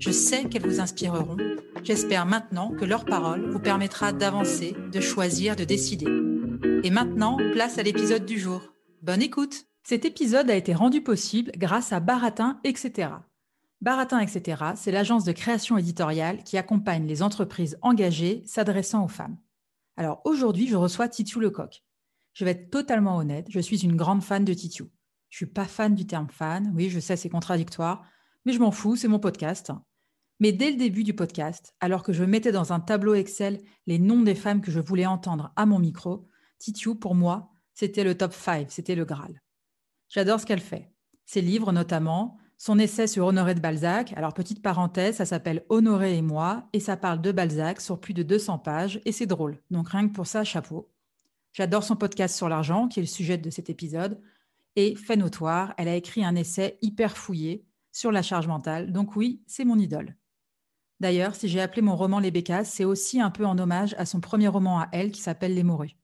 Je sais qu'elles vous inspireront. J'espère maintenant que leur parole vous permettra d'avancer, de choisir, de décider. Et maintenant, place à l'épisode du jour. Bonne écoute Cet épisode a été rendu possible grâce à Baratin, etc. Baratin, etc., c'est l'agence de création éditoriale qui accompagne les entreprises engagées s'adressant aux femmes. Alors aujourd'hui, je reçois Titiou Lecoq. Je vais être totalement honnête, je suis une grande fan de Titiou. Je suis pas fan du terme fan, oui, je sais, c'est contradictoire, mais je m'en fous, c'est mon podcast. Mais dès le début du podcast, alors que je mettais dans un tableau Excel les noms des femmes que je voulais entendre à mon micro, Titiou, pour moi, c'était le top 5, c'était le Graal. J'adore ce qu'elle fait. Ses livres notamment, son essai sur Honoré de Balzac, alors petite parenthèse, ça s'appelle Honoré et moi, et ça parle de Balzac sur plus de 200 pages, et c'est drôle. Donc rien que pour ça, chapeau. J'adore son podcast sur l'argent, qui est le sujet de cet épisode. Et fait notoire, elle a écrit un essai hyper fouillé sur la charge mentale. Donc oui, c'est mon idole. D'ailleurs, si j'ai appelé mon roman Les Bécasses, c'est aussi un peu en hommage à son premier roman à elle qui s'appelle Les Morues.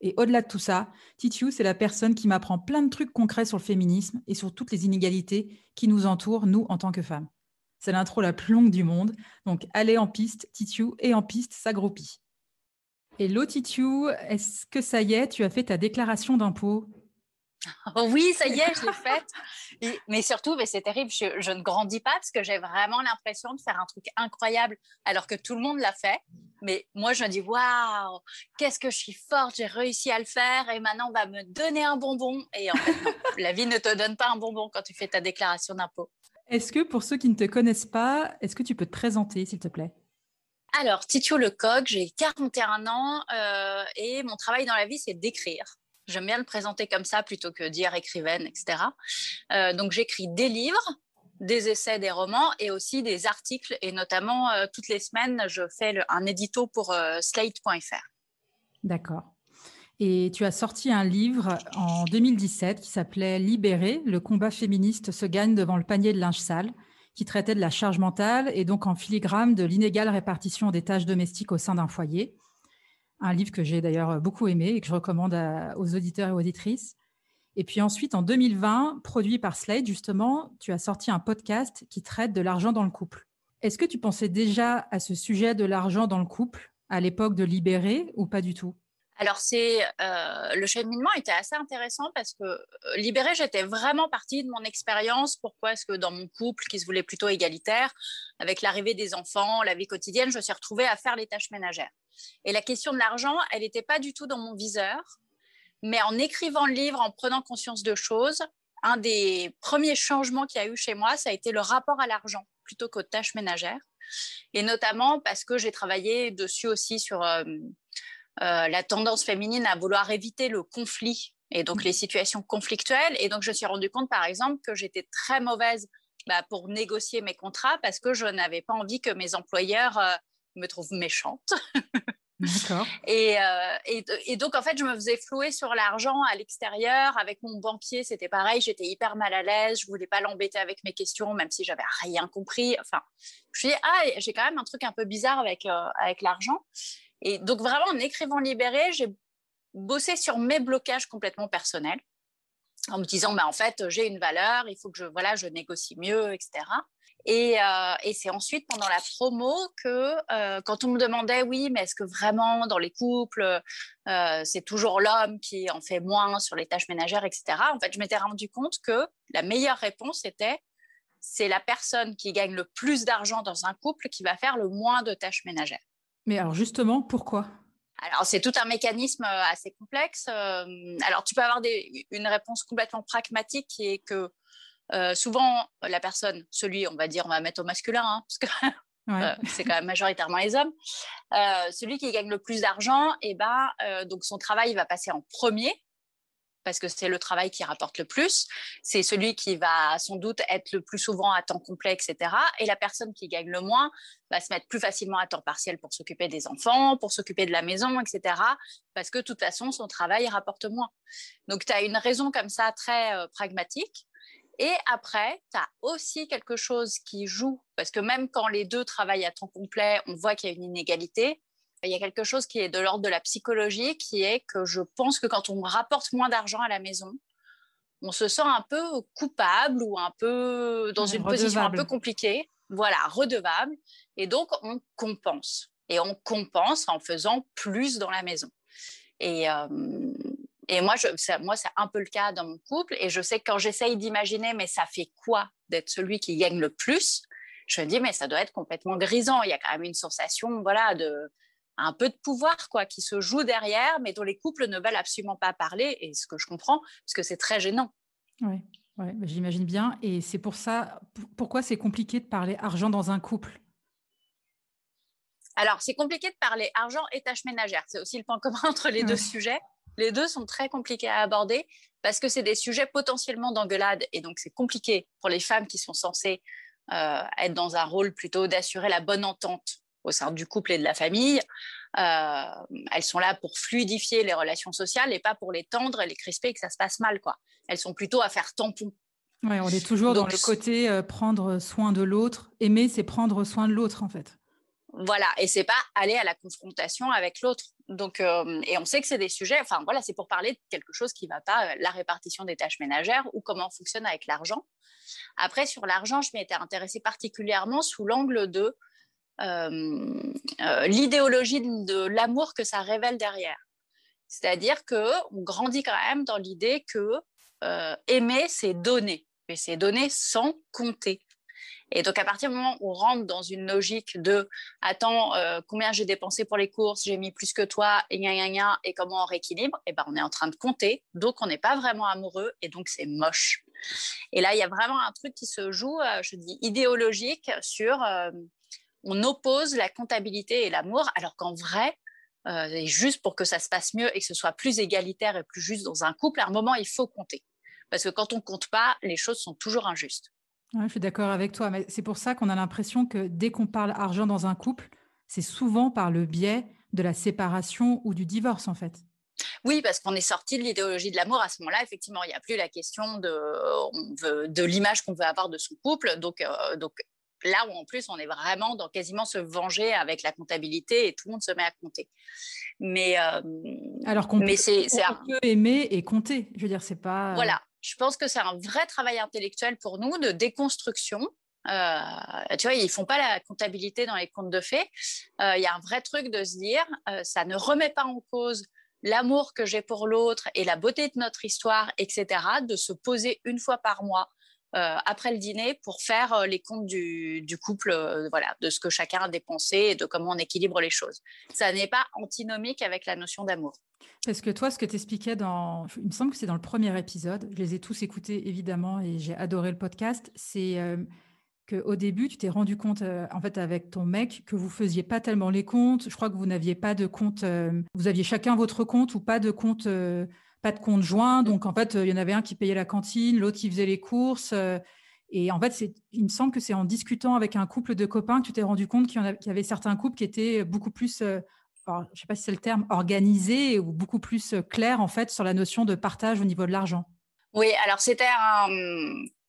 Et au-delà de tout ça, Titiou, c'est la personne qui m'apprend plein de trucs concrets sur le féminisme et sur toutes les inégalités qui nous entourent, nous, en tant que femmes. C'est l'intro la plus longue du monde. Donc, allez en piste, Titiou, et en piste, s'agroupit. Hello Titiou, est-ce que ça y est, tu as fait ta déclaration d'impôt? oui, ça y est, je l'ai faite. Et- Mais surtout, mais c'est terrible, je, je ne grandis pas parce que j'ai vraiment l'impression de faire un truc incroyable alors que tout le monde l'a fait. Mais moi, je me dis, waouh, qu'est-ce que je suis forte, j'ai réussi à le faire et maintenant on va me donner un bonbon. Et en fait, non, la vie ne te donne pas un bonbon quand tu fais ta déclaration d'impôt. Est-ce que pour ceux qui ne te connaissent pas, est-ce que tu peux te présenter, s'il te plaît? Alors, Titio Lecoq, j'ai 41 ans euh, et mon travail dans la vie, c'est d'écrire. J'aime bien le présenter comme ça plutôt que dire écrivaine, etc. Euh, donc, j'écris des livres, des essais, des romans et aussi des articles. Et notamment, euh, toutes les semaines, je fais un édito pour euh, slate.fr. D'accord. Et tu as sorti un livre en 2017 qui s'appelait Libérer, le combat féministe se gagne devant le panier de linge sale, qui traitait de la charge mentale et donc en filigrane de l'inégale répartition des tâches domestiques au sein d'un foyer. Un livre que j'ai d'ailleurs beaucoup aimé et que je recommande aux auditeurs et auditrices. Et puis ensuite, en 2020, produit par Slate, justement, tu as sorti un podcast qui traite de l'argent dans le couple. Est-ce que tu pensais déjà à ce sujet de l'argent dans le couple à l'époque de Libérer ou pas du tout? Alors, c'est euh, le cheminement était assez intéressant parce que euh, libérée, j'étais vraiment partie de mon expérience. Pourquoi est-ce que dans mon couple, qui se voulait plutôt égalitaire, avec l'arrivée des enfants, la vie quotidienne, je me suis retrouvée à faire les tâches ménagères. Et la question de l'argent, elle n'était pas du tout dans mon viseur. Mais en écrivant le livre, en prenant conscience de choses, un des premiers changements qu'il y a eu chez moi, ça a été le rapport à l'argent plutôt qu'aux tâches ménagères. Et notamment parce que j'ai travaillé dessus aussi sur euh, euh, la tendance féminine à vouloir éviter le conflit et donc les situations conflictuelles. Et donc, je me suis rendu compte, par exemple, que j'étais très mauvaise bah, pour négocier mes contrats parce que je n'avais pas envie que mes employeurs euh, me trouvent méchante. Et, euh, et, et donc, en fait, je me faisais flouer sur l'argent à l'extérieur. Avec mon banquier, c'était pareil. J'étais hyper mal à l'aise. Je voulais pas l'embêter avec mes questions, même si j'avais rien compris. Enfin, je me suis dit, ah, j'ai quand même un truc un peu bizarre avec, euh, avec l'argent. Et donc, vraiment, en écrivant Libéré, j'ai bossé sur mes blocages complètement personnels. en me disant, bah, en fait, j'ai une valeur, il faut que je, voilà, je négocie mieux, etc. Et, euh, et c'est ensuite pendant la promo que euh, quand on me demandait, oui, mais est-ce que vraiment dans les couples, euh, c'est toujours l'homme qui en fait moins sur les tâches ménagères, etc. En fait, je m'étais rendu compte que la meilleure réponse était, c'est la personne qui gagne le plus d'argent dans un couple qui va faire le moins de tâches ménagères. Mais alors justement, pourquoi? Alors, c'est tout un mécanisme assez complexe. Alors, tu peux avoir des, une réponse complètement pragmatique qui est que euh, souvent, la personne, celui, on va dire, on va mettre au masculin, hein, parce que euh, c'est quand même majoritairement les hommes, euh, celui qui gagne le plus d'argent, et eh ben, donc son travail va passer en premier, parce que c'est le travail qui rapporte le plus. C'est celui qui va sans doute être le plus souvent à temps complet, etc. Et la personne qui gagne le moins va se mettre plus facilement à temps partiel pour s'occuper des enfants, pour s'occuper de la maison, etc. Parce que de toute façon, son travail rapporte moins. Donc, tu as une raison comme ça très pragmatique. Et après, tu as aussi quelque chose qui joue, parce que même quand les deux travaillent à temps complet, on voit qu'il y a une inégalité. Il y a quelque chose qui est de l'ordre de la psychologie, qui est que je pense que quand on rapporte moins d'argent à la maison, on se sent un peu coupable ou un peu dans une position un peu compliquée. Voilà, redevable. Et donc, on compense. Et on compense en faisant plus dans la maison. Et, euh, et moi, moi, c'est un peu le cas dans mon couple. Et je sais que quand j'essaye d'imaginer, mais ça fait quoi d'être celui qui gagne le plus Je me dis, mais ça doit être complètement grisant. Il y a quand même une sensation, voilà, de un peu de pouvoir, quoi, qui se joue derrière, mais dont les couples ne veulent absolument pas parler. Et ce que je comprends, parce que c'est très gênant. Oui, ouais, bah, j'imagine bien. Et c'est pour ça, pourquoi c'est compliqué de parler argent dans un couple? Alors, c'est compliqué de parler argent et tâches ménagères. C'est aussi le point commun entre les deux sujets. Les deux sont très compliqués à aborder parce que c'est des sujets potentiellement d'engueulade et donc c'est compliqué pour les femmes qui sont censées euh, être dans un rôle plutôt d'assurer la bonne entente au sein du couple et de la famille. Euh, elles sont là pour fluidifier les relations sociales et pas pour les tendre et les crisper et que ça se passe mal. Quoi. Elles sont plutôt à faire tampon. Ouais, on est toujours dans le côté euh, prendre soin de l'autre. Aimer, c'est prendre soin de l'autre, en fait. Voilà, et c'est pas aller à la confrontation avec l'autre. Donc, euh, et on sait que c'est des sujets. Enfin, voilà, c'est pour parler de quelque chose qui va pas, euh, la répartition des tâches ménagères ou comment on fonctionne avec l'argent. Après, sur l'argent, je m'étais intéressée particulièrement sous l'angle de euh, l'idéologie de l'amour que ça révèle derrière. C'est-à-dire que on grandit quand même dans l'idée que aimer, c'est donner, mais c'est donner sans compter. Et donc, à partir du moment où on rentre dans une logique de attends, euh, combien j'ai dépensé pour les courses, j'ai mis plus que toi, et gna, gna, gna, et comment on rééquilibre, et eh ben, on est en train de compter. Donc, on n'est pas vraiment amoureux, et donc, c'est moche. Et là, il y a vraiment un truc qui se joue, euh, je dis idéologique, sur euh, on oppose la comptabilité et l'amour, alors qu'en vrai, juste pour que ça se passe mieux et que ce soit plus égalitaire et plus juste dans un couple, à un moment, il faut compter. Parce que quand on compte pas, les choses sont toujours injustes je suis d'accord avec toi, mais c'est pour ça qu'on a l'impression que dès qu'on parle argent dans un couple, c'est souvent par le biais de la séparation ou du divorce, en fait. Oui, parce qu'on est sorti de l'idéologie de l'amour à ce moment-là. Effectivement, il n'y a plus la question de, de l'image qu'on veut avoir de son couple. Donc, euh, donc là où en plus on est vraiment dans quasiment se venger avec la comptabilité et tout le monde se met à compter. Mais euh, alors qu'on peut, c'est, aimer et compter. Je veux dire, c'est pas. Voilà, je pense que c'est un vrai travail intellectuel pour nous de déconstruction. Euh, tu vois, ils font pas la comptabilité dans les comptes de fait. Euh, il y a un vrai truc de se dire, euh, ça ne remet pas en cause l'amour que j'ai pour l'autre et la beauté de notre histoire, etc. De se poser une fois par mois euh, après le dîner pour faire les comptes du, du couple, voilà, de ce que chacun a dépensé et de comment on équilibre les choses. Ça n'est pas antinomique avec la notion d'amour. Parce que toi, ce que tu expliquais dans, il me semble que c'est dans le premier épisode, je les ai tous écoutés évidemment et j'ai adoré le podcast, c'est qu'au début, tu t'es rendu compte, en fait, avec ton mec, que vous faisiez pas tellement les comptes. Je crois que vous n'aviez pas de compte, vous aviez chacun votre compte ou pas de compte pas de compte joint. Donc, en fait, il y en avait un qui payait la cantine, l'autre qui faisait les courses. Euh, et en fait, c'est, il me semble que c'est en discutant avec un couple de copains que tu t'es rendu compte qu'il y, avait certains couples qui étaient beaucoup plus, je ne sais pas si c'est le terme, organisés ou beaucoup plus euh, clairs, en fait, sur la notion de partage au niveau de l'argent. Oui, alors c'était un,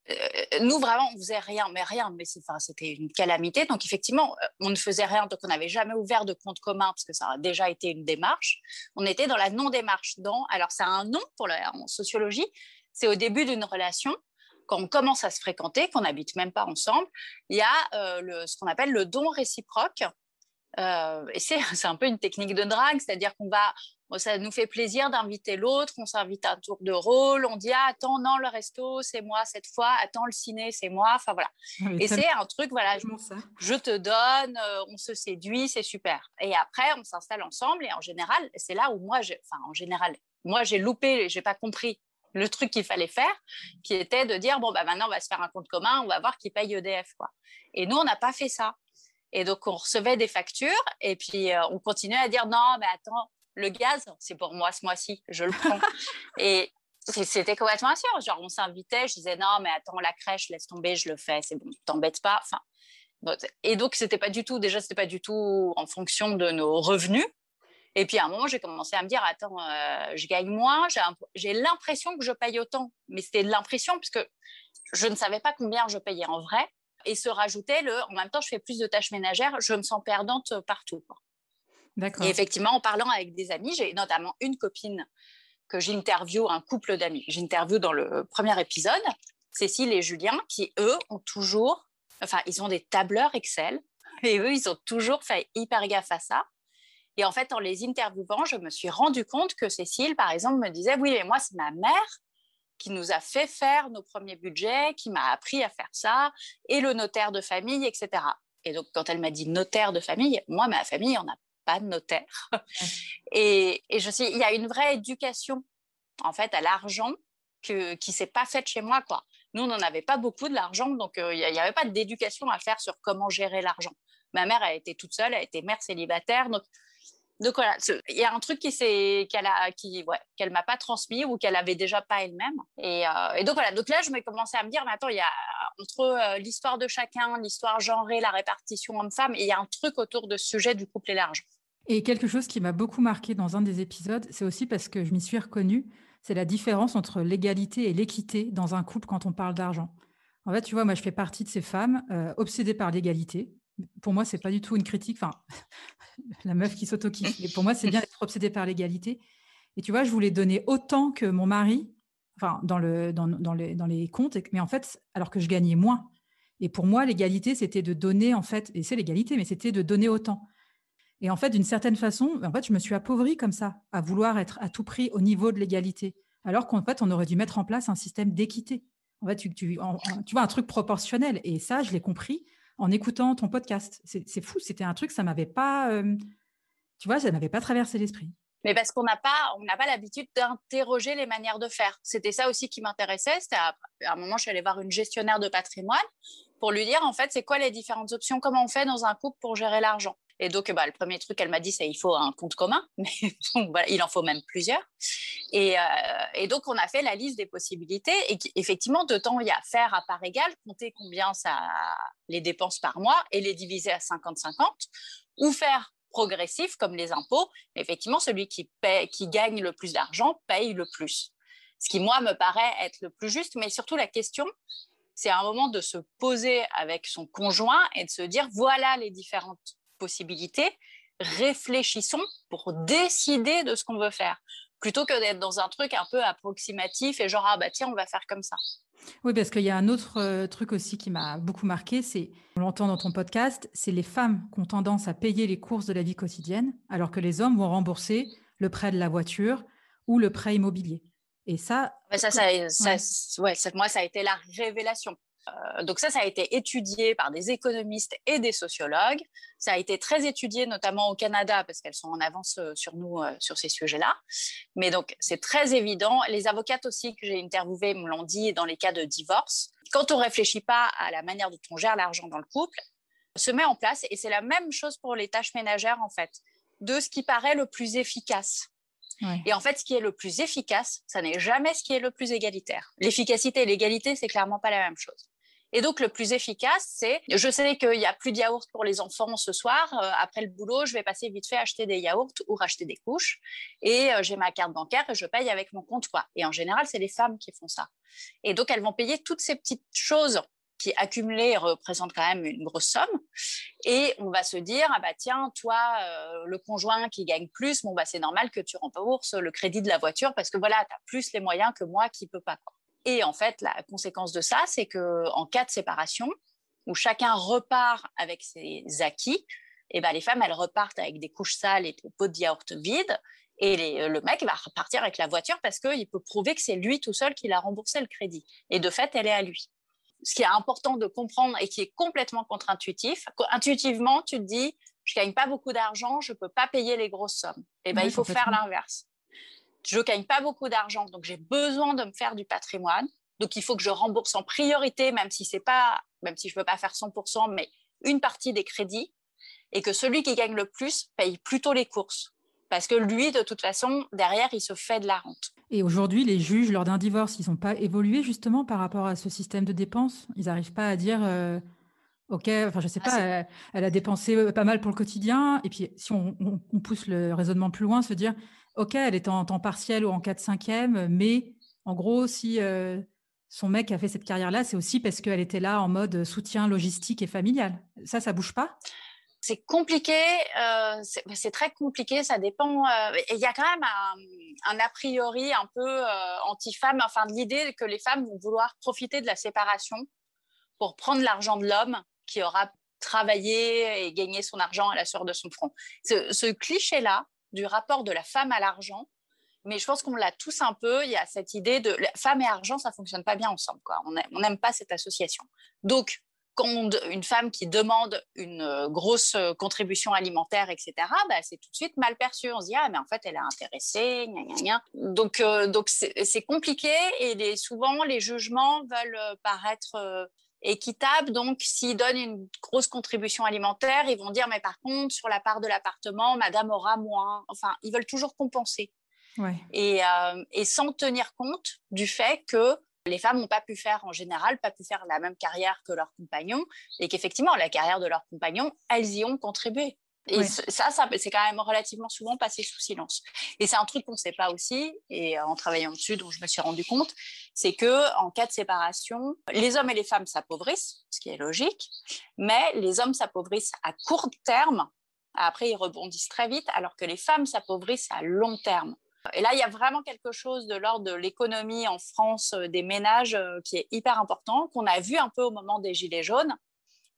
euh, nous, vraiment, on faisait rien, mais rien, mais c'était une calamité. Donc, effectivement, euh, on ne faisait rien, donc on n'avait jamais ouvert de compte commun parce que ça a déjà été une démarche. On était dans la non-démarche. Dans, alors, ça a un nom en sociologie, c'est au début d'une relation, quand on commence à se fréquenter, qu'on n'habite même pas ensemble, il y a ce qu'on appelle le don réciproque. Et c'est un peu une technique de drague, c'est-à-dire qu'on va ça nous fait plaisir d'inviter l'autre, on s'invite à un tour de rôle, on dit ah, attends non le resto c'est moi cette fois, attends le ciné c'est moi, enfin voilà. Et c'est un truc voilà, je, te donne, euh, on se séduit, c'est super. Et après on s'installe ensemble et en général c'est là où moi enfin en général moi j'ai loupé, j'ai pas compris le truc qu'il fallait faire, qui était de dire bon bah maintenant on va se faire un compte commun, on va voir qui paye EDF quoi. Et nous on n'a pas fait ça. Et donc, on recevait des factures et puis euh, on continuait à dire non, mais attends, le gaz, c'est pour moi ce mois-ci, je le prends. et c'était complètement assuré. Genre, on s'invitait, je disais non, mais attends, la crèche, laisse tomber, je le fais, c'est bon, t'embête pas. Enfin, et donc, c'était pas du tout, déjà, c'était pas du tout en fonction de nos revenus. Et puis à un moment, j'ai commencé à me dire attends, euh, je gagne moins, j'ai l'impression que je paye autant. Mais c'était de l'impression, puisque je ne savais pas combien je payais en vrai. Et se rajoutait le en même temps, je fais plus de tâches ménagères, je me sens perdante partout. Et effectivement, en parlant avec des amis, j'ai notamment une copine que j'interviewe, un couple d'amis, j'interviewe dans le premier épisode, Cécile et Julien, qui eux ont toujours, enfin, ils ont des tableurs Excel, et eux, ils ont toujours fait hyper gaffe à ça. Et en fait, en les interviewant, je me suis rendu compte que Cécile, par exemple, me disait, oui, mais moi, c'est ma mère qui nous a fait faire nos premiers budgets, qui m'a appris à faire ça, et le notaire de famille, etc. Et donc, quand elle m'a dit notaire de famille, moi, ma famille, on a pas de notaire. et, je sais, il y a une vraie éducation en fait à l'argent que, qui s'est pas faite chez moi quoi. Nous on n'en avait pas beaucoup de l'argent donc euh, il n'y avait pas d'éducation à faire sur comment gérer l'argent. Ma mère a été toute seule, elle a été mère célibataire donc donc voilà, il y a un truc qui c'est qu'elle a, qui ouais, qu'elle m'a pas transmis ou qu'elle avait déjà pas elle-même. Et, euh, donc voilà, donc là je me commencé à me dire, mais attends, il y a entre euh, l'histoire de chacun, l'histoire genrée, la répartition homme-femme, il y a un truc autour de ce sujet du couple et l'argent. Et quelque chose qui m'a beaucoup marqué dans un des épisodes, c'est aussi parce que je m'y suis reconnue, c'est la différence entre l'égalité et l'équité dans un couple quand on parle d'argent. En fait, tu vois, moi, je fais partie de ces femmes euh, obsédées par l'égalité. Pour moi, c'est pas du tout une critique. Enfin, la meuf qui s'auto-kiffe. Mais pour moi, c'est bien d'être obsédée par l'égalité. Et tu vois, je voulais donner autant que mon mari, enfin, dans, le, dans, dans, les, dans les comptes, mais en fait, alors que je gagnais moins. Et pour moi, l'égalité, c'était de donner, en fait, et c'est l'égalité, mais c'était de donner autant. Et en fait, d'une certaine façon, en fait, je me suis appauvrie comme ça, à vouloir être à tout prix au niveau de l'égalité, alors qu'en fait, on aurait dû mettre en place un système d'équité. En fait, tu, tu, vois, un truc proportionnel. Et ça, je l'ai compris en écoutant ton podcast. C'est fou, c'était un truc, ça m'avait pas, euh, tu vois, ça m'avait pas traversé l'esprit. Mais parce qu'on n'a pas, on n'a pas l'habitude d'interroger les manières de faire. C'était ça aussi qui m'intéressait. C'était à, un moment, je suis allée voir une gestionnaire de patrimoine pour lui dire en fait, c'est quoi les différentes options, comment on fait dans un couple pour gérer l'argent. Et donc, bah, le premier truc qu'elle m'a dit, c'est il faut un compte commun, mais il en faut même plusieurs. Et, euh, et, donc, on a fait la liste des possibilités. Et effectivement, de temps il y a faire à part égale, compter combien ça les dépenses par mois et les diviser à 50-50, ou faire progressif comme les impôts. Effectivement, celui qui, paie, qui gagne le plus d'argent paye le plus. Ce qui, moi, me paraît être le plus juste, mais surtout la question, c'est un moment de se poser avec son conjoint et de se dire voilà les différentes possibilités, réfléchissons pour décider de ce qu'on veut faire, plutôt que d'être dans un truc un peu approximatif et genre, ah bah tiens, on va faire comme ça. Oui, parce qu'il y a un autre euh, truc aussi qui m'a beaucoup marqué, c'est, on l'entend dans ton podcast, c'est les femmes qui ont tendance à payer les courses de la vie quotidienne, alors que les hommes vont rembourser le prêt de la voiture ou le prêt immobilier. Et ça... ça, ça, ouais. moi, ça a été la révélation. Euh, donc ça, ça a été étudié par des économistes et des sociologues. Ça a été très étudié notamment au Canada parce qu'elles sont en avance euh, sur nous euh, sur ces sujets-là. Mais donc c'est très évident. Les avocates aussi que j'ai interviewées me l'ont dit dans les cas de divorce. Quand on réfléchit pas à la manière dont on gère l'argent dans le couple, se met en place et c'est la même chose pour les tâches ménagères en fait, de ce qui paraît le plus efficace. Et en fait, ce qui est le plus efficace, ça n'est jamais ce qui est le plus égalitaire. L'efficacité et l'égalité, c'est clairement pas la même chose. Et donc, le plus efficace, c'est, je sais qu'il n'y a plus de yaourt pour les enfants ce soir. Euh, après le boulot, je vais passer vite fait acheter des yaourts ou racheter des couches. Et euh, j'ai ma carte bancaire et je paye avec mon compte. Et en général, c'est les femmes qui font ça. Et donc, elles vont payer toutes ces petites choses qui accumulées représentent quand même une grosse somme. Et on va se dire, ah bah tiens, toi, euh, le conjoint qui gagne plus, bon bah c'est normal que tu rembourses le crédit de la voiture parce que voilà, tu as plus les moyens que moi qui peux pas. Et en fait, la conséquence de ça, c'est que en cas de séparation, où chacun repart avec ses acquis, et eh ben les femmes, elles repartent avec des couches sales et des pots de yaourt vides. Et le mec va repartir avec la voiture parce qu'il peut prouver que c'est lui tout seul qui l'a remboursé le crédit. Et de fait, elle est à lui. Ce qui est important de comprendre et qui est complètement contre-intuitif, intuitivement, tu te dis, je gagne pas beaucoup d'argent, je peux pas payer les grosses sommes. Et eh ben, il faut faire l'inverse. Je gagne pas beaucoup d'argent, donc j'ai besoin de me faire du patrimoine. Donc, il faut que je rembourse en priorité, même si c'est pas, même si je veux pas faire 100%, mais une partie des crédits. Et que celui qui gagne le plus paye plutôt les courses. Parce que lui, de toute façon, derrière, il se fait de la rente. Et aujourd'hui, les juges, lors d'un divorce, ils n'ont pas évolué justement par rapport à ce système de dépenses? Ils n'arrivent pas à dire, euh, OK, enfin, je sais ah, pas, elle, a dépensé euh, pas mal pour le quotidien. Et puis, si on, pousse le raisonnement plus loin, se dire, OK, elle est en temps partiel ou en 4-5e, mais en gros, si euh, son mec a fait cette carrière-là, c'est aussi parce qu'elle était là en mode soutien logistique et familial. Ça, ça bouge pas? C'est compliqué, euh, c'est très compliqué, ça dépend. Euh, il y a quand même un, a priori un peu anti-femme, enfin l'idée que les femmes vont vouloir profiter de la séparation pour prendre l'argent de l'homme qui aura travaillé et gagné son argent à la sueur de son front. Ce, cliché-là du rapport de la femme à l'argent, mais je pense qu'on l'a tous un peu. Il y a cette idée de femme et argent, ça fonctionne pas bien ensemble. Quoi. On n'aime pas cette association. Donc, quand une femme qui demande une euh, grosse euh, contribution alimentaire, etc., bah, c'est tout de suite mal perçu. On se dit, ah, mais en fait, elle est intéressée. Donc, euh, donc c'est compliqué et souvent, les jugements veulent paraître équitables. Donc, s'ils donnent une grosse contribution alimentaire, ils vont dire, mais par contre, sur la part de l'appartement, madame aura moins. Enfin, ils veulent toujours compenser. Ouais. Et, et sans tenir compte du fait que les femmes n'ont pas pu faire en général, pas pu faire la même carrière que leurs compagnons, et qu'effectivement, la carrière de leurs compagnons, elles y ont contribué. Et ça, ça c'est quand même relativement souvent passé sous silence. Et c'est un truc qu'on ne sait pas aussi, et en travaillant dessus, dont je me suis rendu compte, c'est que en cas de séparation, les hommes et les femmes s'appauvrissent, ce qui est logique, mais les hommes s'appauvrissent à court terme. Après, ils rebondissent très vite, alors que les femmes s'appauvrissent à long terme. Et là, il y a vraiment quelque chose de l'ordre de l'économie en France euh, des ménages euh, qui est hyper important, qu'on a vu un peu au moment des Gilets jaunes,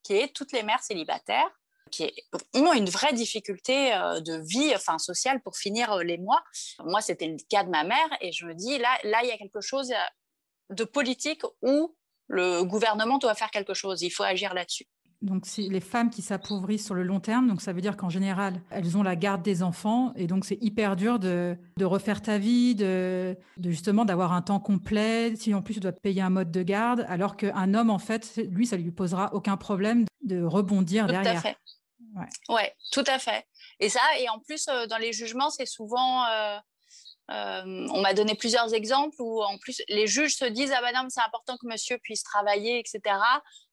qui est toutes les mères célibataires qui ont une vraie difficulté euh, de vie enfin, sociale pour finir les mois. Moi, c'était le cas de ma mère et je me dis, là, là, il y a quelque chose de politique où le gouvernement doit faire quelque chose. Il faut agir là-dessus. Donc, c'est les femmes qui s'appauvrissent sur le long terme. Donc, ça veut dire qu'en général, elles ont la garde des enfants. Et donc, c'est hyper dur de, refaire ta vie, de, justement d'avoir un temps complet. Si en plus, tu dois payer un mode de garde. Alors qu'un homme, en fait, lui, ça lui posera aucun problème de rebondir derrière. Tout à fait. Ouais. tout à fait. Et ça, et en plus, euh, dans les jugements, c'est souvent. Euh, euh, on m'a donné plusieurs exemples où en plus les juges se disent ah bah non c'est important que monsieur puisse travailler etc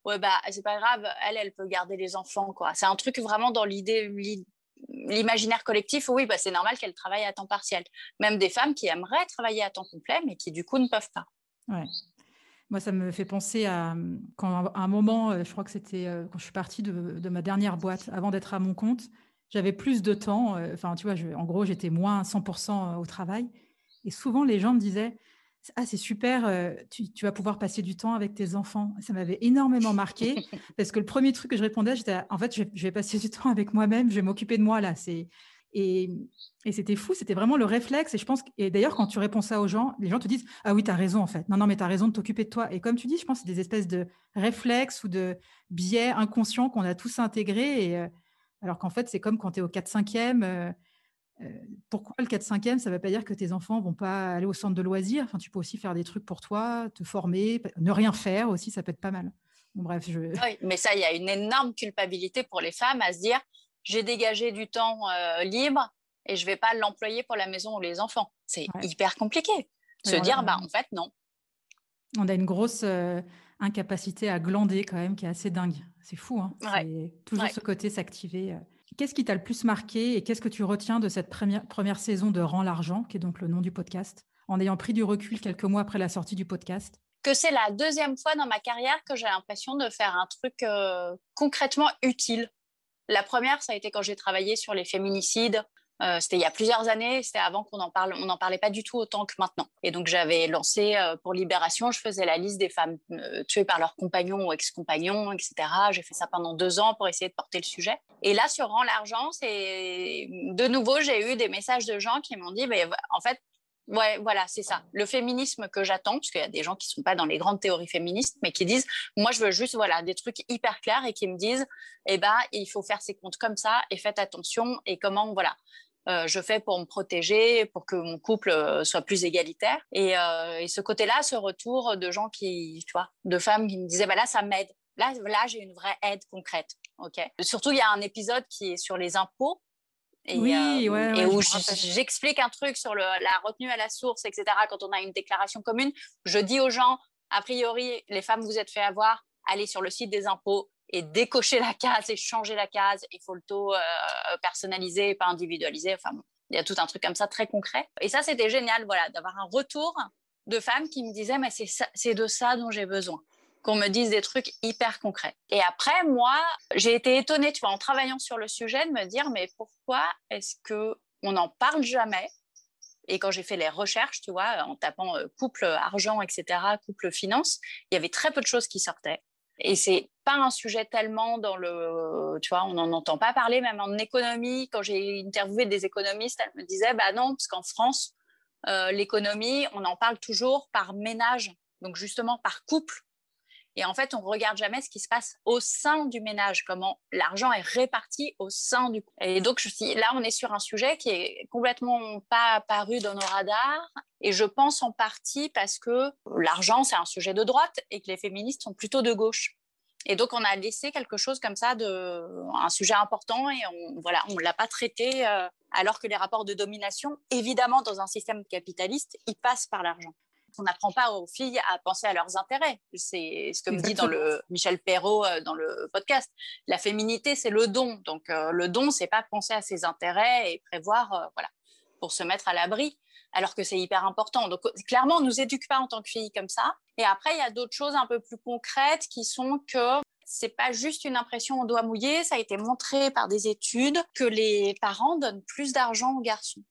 ouais bah c'est pas grave elle elle peut garder les enfants quoi c'est un truc vraiment dans l'idée l'imaginaire collectif oui bah c'est normal qu'elle travaille à temps partiel même des femmes qui aimeraient travailler à temps complet mais qui du coup ne peuvent pas ouais. Moi, ça me fait penser à quand à un moment, euh, je crois que c'était euh, quand je suis partie de, de ma dernière boîte, avant d'être à mon compte, j'avais plus de temps. Euh, enfin, tu vois, en gros, j'étais moins 100% au travail. Et souvent, les gens me disaient Ah, c'est super, tu, vas pouvoir passer du temps avec tes enfants. Ça m'avait énormément marqué parce que le premier truc que je répondais, j'étais En fait, je vais, passer du temps avec moi-même, je vais m'occuper de moi là. C'est. Et, c'était fou, c'était vraiment le réflexe. Et je pense, et d'ailleurs, quand tu réponds ça aux gens, les gens te disent Ah oui, tu as raison en fait. Non, non, mais tu as raison de t'occuper de toi. Et comme tu dis, je pense que c'est des espèces de réflexes ou de biais inconscients qu'on a tous intégrés. Et, euh, alors qu'en fait, c'est comme quand tu es au 4-5e. Euh, euh, pourquoi le 4-5e Ça ne veut pas dire que tes enfants vont pas aller au centre de loisirs. Enfin, tu peux aussi faire des trucs pour toi, te former, ne rien faire aussi, ça peut être pas mal. Bref, je... Oui, mais ça, il y a une énorme culpabilité pour les femmes à se dire j'ai dégagé du temps euh, libre et je vais pas l'employer pour la maison ou les enfants. C'est hyper compliqué. Se dire, bah, en fait, non. On a une grosse incapacité à glander quand même qui est assez dingue. C'est fou, hein toujours ce côté s'activer. Euh. Qu'est-ce qui t'a le plus marqué et qu'est-ce que tu retiens de cette première, première saison de Rends l'argent, qui est donc le nom du podcast, en ayant pris du recul quelques mois après la sortie du podcast? Que c'est la deuxième fois dans ma carrière que j'ai l'impression de faire un truc euh, concrètement utile. La première, ça a été quand j'ai travaillé sur les féminicides Euh, c'était il y a plusieurs années, c'était avant qu'on en parle, on n'en parlait pas du tout autant que maintenant. Et donc j'avais lancé euh, pour Libération, je faisais la liste des femmes euh, tuées par leurs compagnons ou ex-compagnons, etc. J'ai fait ça pendant deux ans pour essayer de porter le sujet. Et là, sur Rend l'argent, c'est de nouveau, j'ai eu des messages de gens qui m'ont dit, mais en fait, Ouais, voilà, c'est ça. Le féminisme que j'attends, parce qu'il y a des gens qui ne sont pas dans les grandes théories féministes, mais qui disent, moi, je veux juste, voilà, des trucs hyper clairs et qui me disent, eh ben, il faut faire ses comptes comme ça et faites attention et comment, voilà. Euh, je fais pour me protéger, pour que mon couple euh, soit plus égalitaire. Euh, et, ce côté-là, ce retour de gens qui, tu vois, de femmes qui me disaient, bah là, ça m'aide. Là, là j'ai une vraie aide concrète. Ok? Surtout, il y a un épisode qui est sur les impôts. Et, oui, et où j'explique un truc sur la retenue à la source, etc. Quand on a une déclaration commune, je dis aux gens, a priori, les femmes vous êtes fait avoir, allez sur le site des impôts, et décocher la case et changer la case. Il faut le taux euh, personnalisé, pas individualisé. Enfin, il y a tout un truc comme ça très concret. Et ça, c'était génial, voilà, d'avoir un retour de femmes qui me disaient, mais c'est de ça dont j'ai besoin qu'on me dise des trucs hyper concrets. Et après, moi, j'ai été étonnée, tu vois, en travaillant sur le sujet, de me dire, mais pourquoi est-ce que on n'en parle jamais? Et quand j'ai fait les recherches, tu vois, en tapant euh, couple argent, etc., couple finance, il y avait très peu de choses qui sortaient. Et c'est pas un sujet tellement dans le, tu vois, on n'en entend pas parler, même en économie. Quand j'ai interviewé des économistes, elles me disaient, bah non, parce qu'en France, euh, l'économie, on en parle toujours par ménage, donc justement par couple. Et en fait, on regarde jamais ce qui se passe au sein du ménage, comment l'argent est réparti au sein du. Et donc, là, on est sur un sujet qui est complètement pas apparu dans nos radars. Et je pense en partie parce que l'argent, c'est un sujet de droite et que les féministes sont plutôt de gauche. Et donc, on a laissé quelque chose comme ça, un sujet important, et on voilà, on l'a pas traité, euh, alors que les rapports de domination, évidemment, dans un système capitaliste, ils passent par l'argent on n'apprend pas aux filles à penser à leurs intérêts. C'est ce que me dit dans le Michel Perrault euh, dans le podcast. La féminité, c'est le don. Donc euh, le don, c'est pas penser à ses intérêts et prévoir, euh, voilà, pour se mettre à l'abri. Alors que c'est hyper important. Donc clairement, on nous éduque pas en tant que filles comme ça. Et après, il y a d'autres choses un peu plus concrètes qui sont que c'est pas juste une impression au doigt mouillé. Ça a été montré par des études que les parents donnent plus d'argent aux garçons.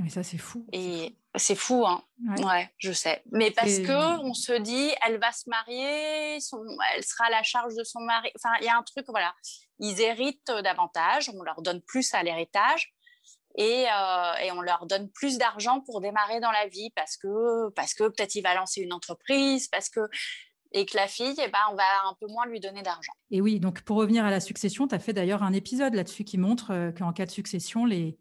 Mais ça, c'est fou. Et c'est fou, hein. Ouais. je sais. Mais parce que on se dit, elle va se marier, son... elle sera à la charge de son mari. Enfin, il y a un truc, voilà. Ils héritent davantage, on leur donne plus à l'héritage. Et, euh, et, on leur donne plus d'argent pour démarrer dans la vie parce que parce que peut-être il va lancer une entreprise parce que et que la fille, eh ben, on va un peu moins lui donner d'argent. Et oui, donc pour revenir à la succession, tu as fait d'ailleurs un épisode là-dessus qui montre euh, qu'en cas de succession, les,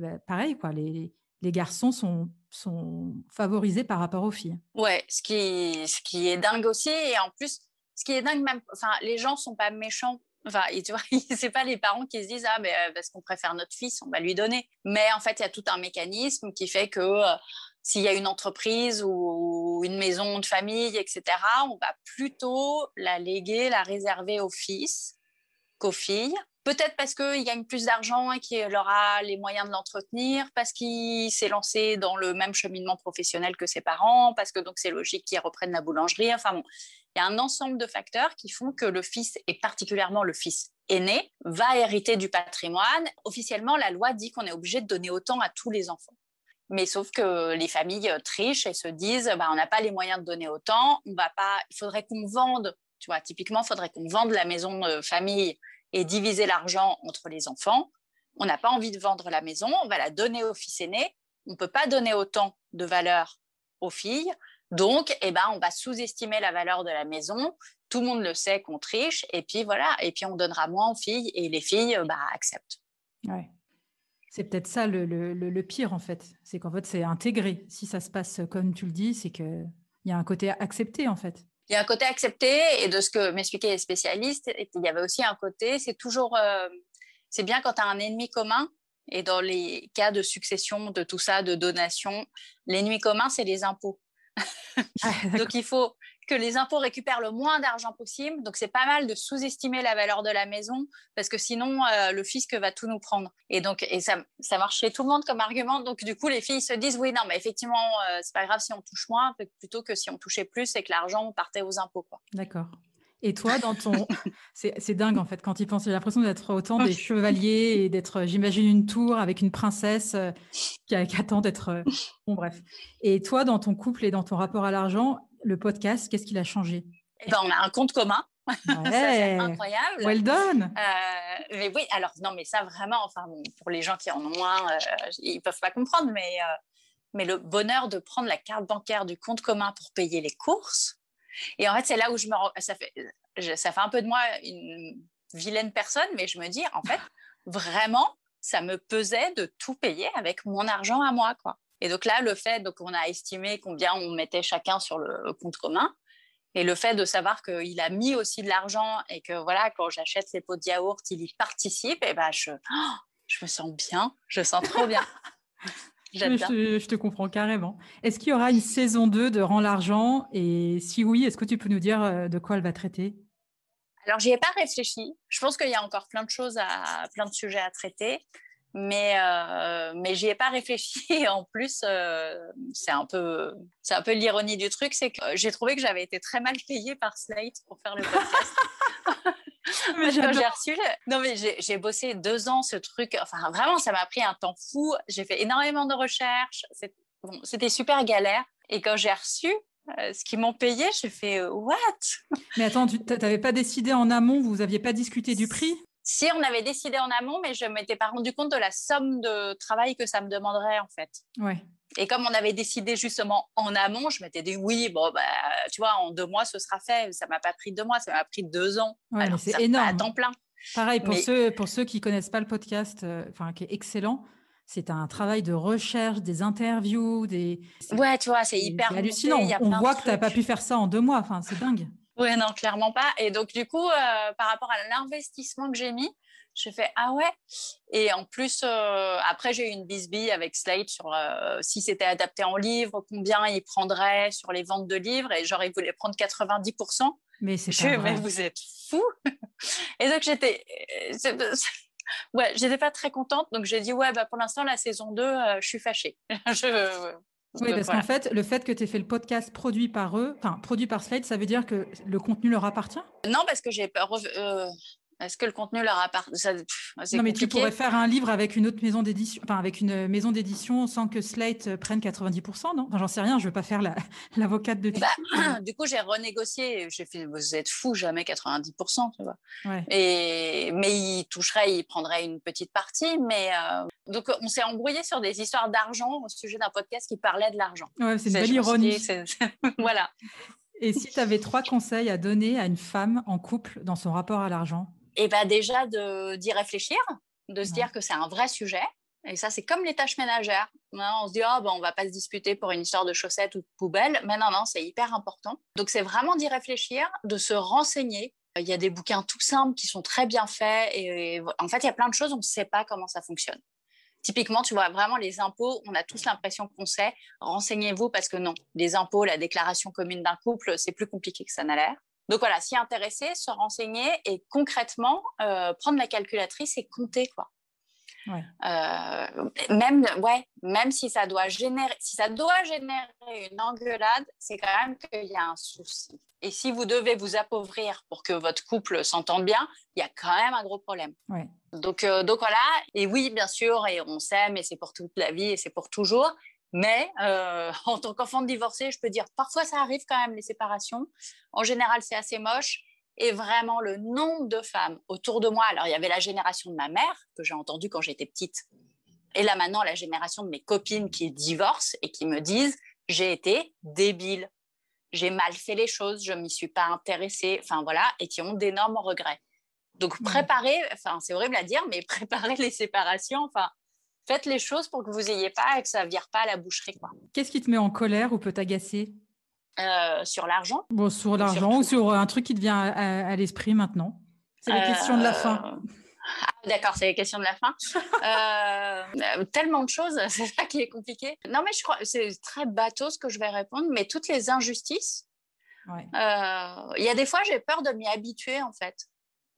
bah, pareil, quoi, les, les garçons sont, sont favorisés par rapport aux filles. Ouais, ce qui, ce qui est dingue aussi. Et en plus, ce qui est dingue, même, enfin, les gens sont pas méchants. Enfin, tu vois, c'est pas les parents qui se disent ah mais euh, parce qu'on préfère notre fils, on va lui donner. Mais en fait, il y a tout un mécanisme qui fait que euh, s'il y a une entreprise ou une maison de famille, etc., on va plutôt la léguer, la réserver aux fils qu'aux filles. Peut-être parce qu'il gagne plus d'argent et qu'il aura les moyens de l'entretenir, parce qu'il s'est lancé dans le même cheminement professionnel que ses parents, parce que donc c'est logique qu'il reprenne la boulangerie. Enfin bon, il y a un ensemble de facteurs qui font que le fils, et particulièrement le fils aîné, va hériter du patrimoine. Officiellement, la loi dit qu'on est obligé de donner autant à tous les enfants. Mais sauf que les familles trichent et se disent, bah, on n'a pas les moyens de donner autant, on va pas, il faudrait qu'on vende, tu vois, typiquement, il faudrait qu'on vende la maison de famille et diviser l'argent entre les enfants. On n'a pas envie de vendre la maison, on va la donner au fils aîné. On ne peut pas donner autant de valeur aux filles. Donc, eh ben, on va sous-estimer la valeur de la maison. Tout le monde le sait qu'on triche. Et puis voilà. Et puis on donnera moins aux filles et les filles bah, acceptent. Ouais. C'est peut-être ça le, le, pire en fait. C'est qu'en fait, c'est intégré. Si ça se passe comme tu le dis, c'est qu'il y a un côté accepté en fait il y a un côté accepté et de ce que m'expliquaient les spécialistes, il y avait aussi un côté, c'est toujours, euh, c'est bien quand tu as un ennemi commun. Et dans les cas de succession, de tout ça, de donation, l'ennemi commun, c'est les impôts. Ah, Donc il faut, que les impôts récupèrent le moins d'argent possible. Donc, c'est pas mal de sous-estimer la valeur de la maison parce que sinon, euh, le fisc va tout nous prendre. Et donc, et ça, ça marche chez tout le monde comme argument. Donc, du coup, les filles se disent, oui, non, mais effectivement, euh, c'est pas grave si on touche moins, plutôt que si on touchait plus et que l'argent partait aux impôts. D'accord. Et toi, dans ton. c'est dingue, en fait, quand tu penses. J'ai l'impression d'être autant des chevaliers et d'être, j'imagine, une tour avec une princesse euh, qui, attend d'être. Euh, bon, bref. Et toi, dans ton couple et dans ton rapport à l'argent, le podcast, qu'est-ce qu'il a changé? Eh ben, On a un compte commun. c'est incroyable. Well done. Euh, mais oui, alors, non, mais ça, vraiment, enfin, pour les gens qui en ont moins, ils ne peuvent pas comprendre, mais, mais le bonheur de prendre la carte bancaire du compte commun pour payer les courses et en fait, c'est là où je me ça fait ça fait un peu de moi une vilaine personne, mais je me dis en fait vraiment ça me pesait de tout payer avec mon argent à moi quoi. Et donc là, le fait donc on a estimé combien on mettait chacun sur le compte commun. Et le fait de savoir qu'il a mis aussi de l'argent et que voilà, quand j'achète ses pots de yaourt, il y participe, et ben je, oh, je me sens bien, je sens trop bien. Je, te comprends carrément. Est-ce qu'il y aura une saison 2 de Rends l'argent? Et si oui, est-ce que tu peux nous dire euh, de quoi elle va traiter? Alors, j'y ai pas réfléchi. Je pense qu'il y a encore plein de choses, à, plein de sujets à traiter. Mais, euh, mais j'y ai pas réfléchi. En plus, euh, c'est un peu, c'est un peu l'ironie du truc, c'est que j'ai trouvé que j'avais été très mal payée par Slate pour faire le podcast. mais j'ai reçu, non mais j'ai bossé deux ans ce truc. Enfin vraiment, ça m'a pris un temps fou. J'ai fait énormément de recherches. C'était super galère. Et quand j'ai reçu euh, ce qu'ils m'ont payé, j'ai fait euh, what? Mais attends, tu n'avais pas décidé en amont? Vous n'aviez pas discuté du prix? Si, on avait décidé en amont, mais je ne m'étais pas rendu compte de la somme de travail que ça me demanderait en fait. Ouais. Et comme on avait décidé justement en amont, je m'étais dit oui, bon, bah, tu vois, en deux mois, ce sera fait. Ça m'a pas pris deux mois, ça m'a pris deux ans. Alors, c'est énorme. À temps plein. Pareil, pour, ceux, pour ceux qui connaissent pas le podcast, euh, enfin, qui est excellent, c'est un travail de recherche, des interviews, des. Ouais, tu vois, c'est hyper hallucinant. on voit que tu n'as pas pu faire ça en deux mois. Enfin, c'est dingue. Oui, non, clairement pas. Et donc, du coup, euh, par rapport à l'investissement que j'ai mis, j'ai fait ah ouais. Et en plus, euh, après, j'ai eu une bisbille avec Slate sur euh, si c'était adapté en livre, combien il prendrait sur les ventes de livres. Et genre, il voulait prendre 90%. Mais c'est pas Mais vous êtes fou. et donc, j'étais. Ouais, j'étais pas très contente. Donc, j'ai dit ouais, bah, pour l'instant, la saison 2, je suis fâchée. je, oui, parce qu'en fait, le fait que tu aies fait le podcast produit par eux, enfin produit par Slate, ça veut dire que le contenu leur appartient? Non, parce que j'ai euh, est-ce que le contenu leur appartient Non, mais tu pourrais faire un livre avec une autre maison d'édition, enfin avec une maison d'édition sans que Slate prenne 90%, non? Enfin, J'en sais rien, je ne veux pas faire l'avocate de bah, Du coup, j'ai renégocié. J'ai fait, vous êtes fou, jamais 90%, tu vois. Et, mais il toucherait, il prendrait une petite partie. Mais euh, donc, on s'est embrouillé sur des histoires d'argent au sujet d'un podcast qui parlait de l'argent. Ouais, c'est une belle ironie. voilà. Et si tu avais trois conseils à donner à une femme en couple dans son rapport à l'argent? Et bah déjà d'y réfléchir, de se dire que c'est un vrai sujet. Et ça, c'est comme les tâches ménagères. On se dit, oh, ben, on va pas se disputer pour une histoire de chaussettes ou de poubelle. Mais non, non, c'est hyper important. Donc, c'est vraiment d'y réfléchir, de se renseigner. Il y a des bouquins tout simples qui sont très bien faits. Et en fait, il y a plein de choses, on ne sait pas comment ça fonctionne. Typiquement, tu vois, vraiment les impôts, on a tous l'impression qu'on sait. Renseignez-vous parce que non, les impôts, la déclaration commune d'un couple, c'est plus compliqué que ça n'a l'air. Donc voilà, s'y intéresser, se renseigner et concrètement euh, prendre la calculatrice et compter quoi. Euh, même ouais, même si ça doit générer, si ça doit générer une engueulade, c'est quand même qu'il y a un souci. Et si vous devez vous appauvrir pour que votre couple s'entende bien, il y a quand même un gros problème. Donc, euh, donc voilà. Et oui, bien sûr, et on s'aime et c'est pour toute la vie et c'est pour toujours. Mais euh, en tant qu'enfant de divorcé, je peux dire parfois ça arrive quand même les séparations. En général, c'est assez moche. Et vraiment, le nombre de femmes autour de moi. Alors, il y avait la génération de ma mère que j'ai entendue quand j'étais petite. Et là maintenant, la génération de mes copines qui divorcent et qui me disent j'ai été débile, j'ai mal fait les choses, je m'y suis pas intéressée. Enfin voilà, et qui ont d'énormes regrets. Donc préparer, enfin c'est horrible à dire, mais préparer les séparations, enfin faites les choses pour que vous ayez pas et que ça ne vire pas à la boucherie. Qu'est-ce qui te met en colère ou peut t'agacer? Euh, Sur l'argent. Bon, sur l'argent ou sur un truc qui te vient à, l'esprit maintenant? C'est les questions de la fin. Euh, ah, d'accord, c'est les questions de la fin. Euh, tellement de choses, c'est ça qui est compliqué. Non, mais je crois c'est très bateau ce que je vais répondre, mais toutes les injustices. Il y a des fois, j'ai peur de m'y habituer en fait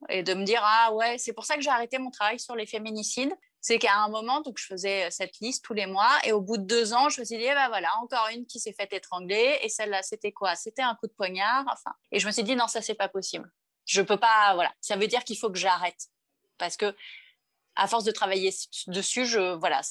et de me dire ah ouais, c'est pour ça que j'ai arrêté mon travail sur les féminicides c'est qu'à un moment, donc je faisais cette liste tous les mois, et au bout de deux ans, je me suis dit, eh ben voilà, encore une qui s'est fait étrangler, et celle-là, c'était quoi? C'était un coup de poignard, enfin. Et je me suis dit, non, ça, c'est pas possible. Je peux pas, voilà. Ça veut dire qu'il faut que j'arrête. Parce que, à force de travailler dessus, je, voilà,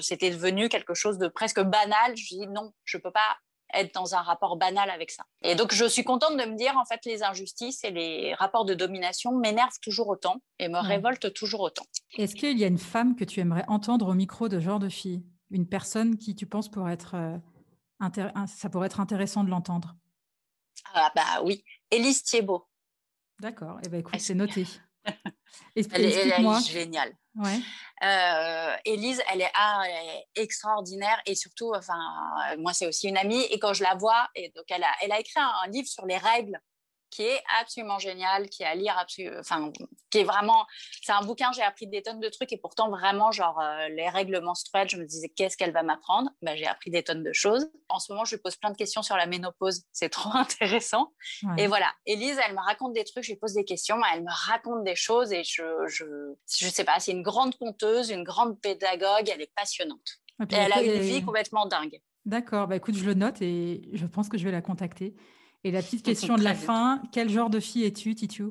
c'était devenu quelque chose de presque banal. Je dis, non, je peux pas être dans un rapport banal avec ça. Et donc, je suis contente de me dire, en fait, les injustices et les rapports de domination m'énervent toujours autant et me révoltent toujours autant. Est-ce qu'il y a une femme que tu aimerais entendre au micro de genre de fille? Une personne qui tu penses pourrait être, euh, ça pourrait être intéressant de l'entendre? Ah bah oui, Élise Thiebaud. D'accord, eh ben, écoute, c'est noté. Elle, est, géniale. Ouais. Euh, Élise, elle est, ah, extraordinaire et surtout, enfin, moi c'est aussi une amie et quand je la vois, et donc elle a, elle a écrit un livre sur les règles qui est absolument génial, qui est à lire, enfin, qui est vraiment, c'est un bouquin, j'ai appris des tonnes de trucs et pourtant vraiment, genre, euh, les règles menstruelles, je me disais, qu'est-ce qu'elle va m'apprendre? Ben, J'ai appris des tonnes de choses. En ce moment, je lui pose plein de questions sur la ménopause, c'est trop intéressant. Et voilà, Elise, elle me raconte des trucs, je lui pose des questions, elle me raconte des choses et je, je, je sais pas, c'est une grande conteuse, une grande pédagogue, elle est passionnante. Et, elle a une vie complètement dingue. D'accord, bah écoute, je le note et je pense que je vais la contacter. Et la petite question de la fin, quel genre de fille es-tu, Titu?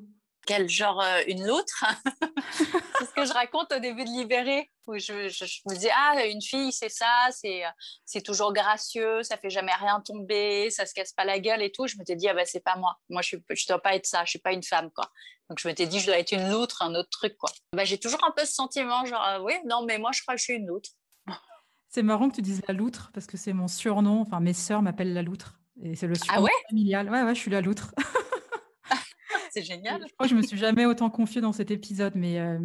Quel genre euh, une loutre C'est ce que je raconte au début de Libéré, où je, me dis ah une fille c'est ça, c'est c'est toujours gracieux, ça fait jamais rien tomber, ça se casse pas la gueule et tout. Je me suis dit ah bah c'est pas moi, moi je je dois pas être ça, je suis pas une femme quoi. Donc je me suis dit je dois être une loutre, un autre truc quoi. Bah, j'ai toujours un peu ce sentiment genre euh, oui non mais moi je crois que je suis une loutre. C'est marrant que tu dises la loutre parce que c'est mon surnom. Enfin mes sœurs m'appellent la loutre. Et c'est le ah ouais? familial. Ouais, ouais, je suis la loutre. c'est génial. Je crois que je me suis jamais autant confiée dans cet épisode, mais euh,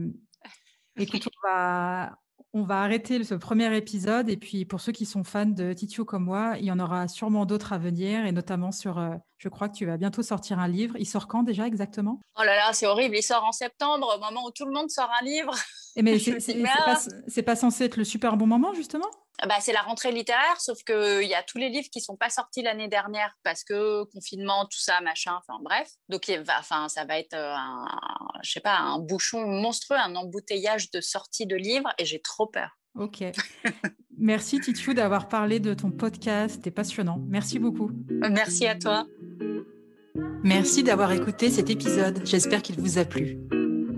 écoute, on va, on va arrêter ce premier épisode. Et puis, pour ceux qui sont fans de Titio comme moi, il y en aura sûrement d'autres à venir, et notamment sur. Euh, je crois que tu vas bientôt sortir un livre. Il sort quand déjà exactement? Oh là là, c'est horrible. Il sort en septembre, au moment où tout le monde sort un livre. Et mais c'est pas, pas censé être le super bon moment, justement? Bah, c'est la rentrée littéraire, sauf qu'il y a tous les livres qui sont pas sortis l'année dernière parce que confinement, tout ça, machin, enfin bref. Donc, enfin, ça va être euh, un, je sais pas, un bouchon monstrueux, un embouteillage de sorties de livres et j'ai trop peur. Ok. Merci Titu d'avoir parlé de ton podcast, c'était passionnant. Merci beaucoup. Merci à toi. Merci d'avoir écouté cet épisode, j'espère qu'il vous a plu.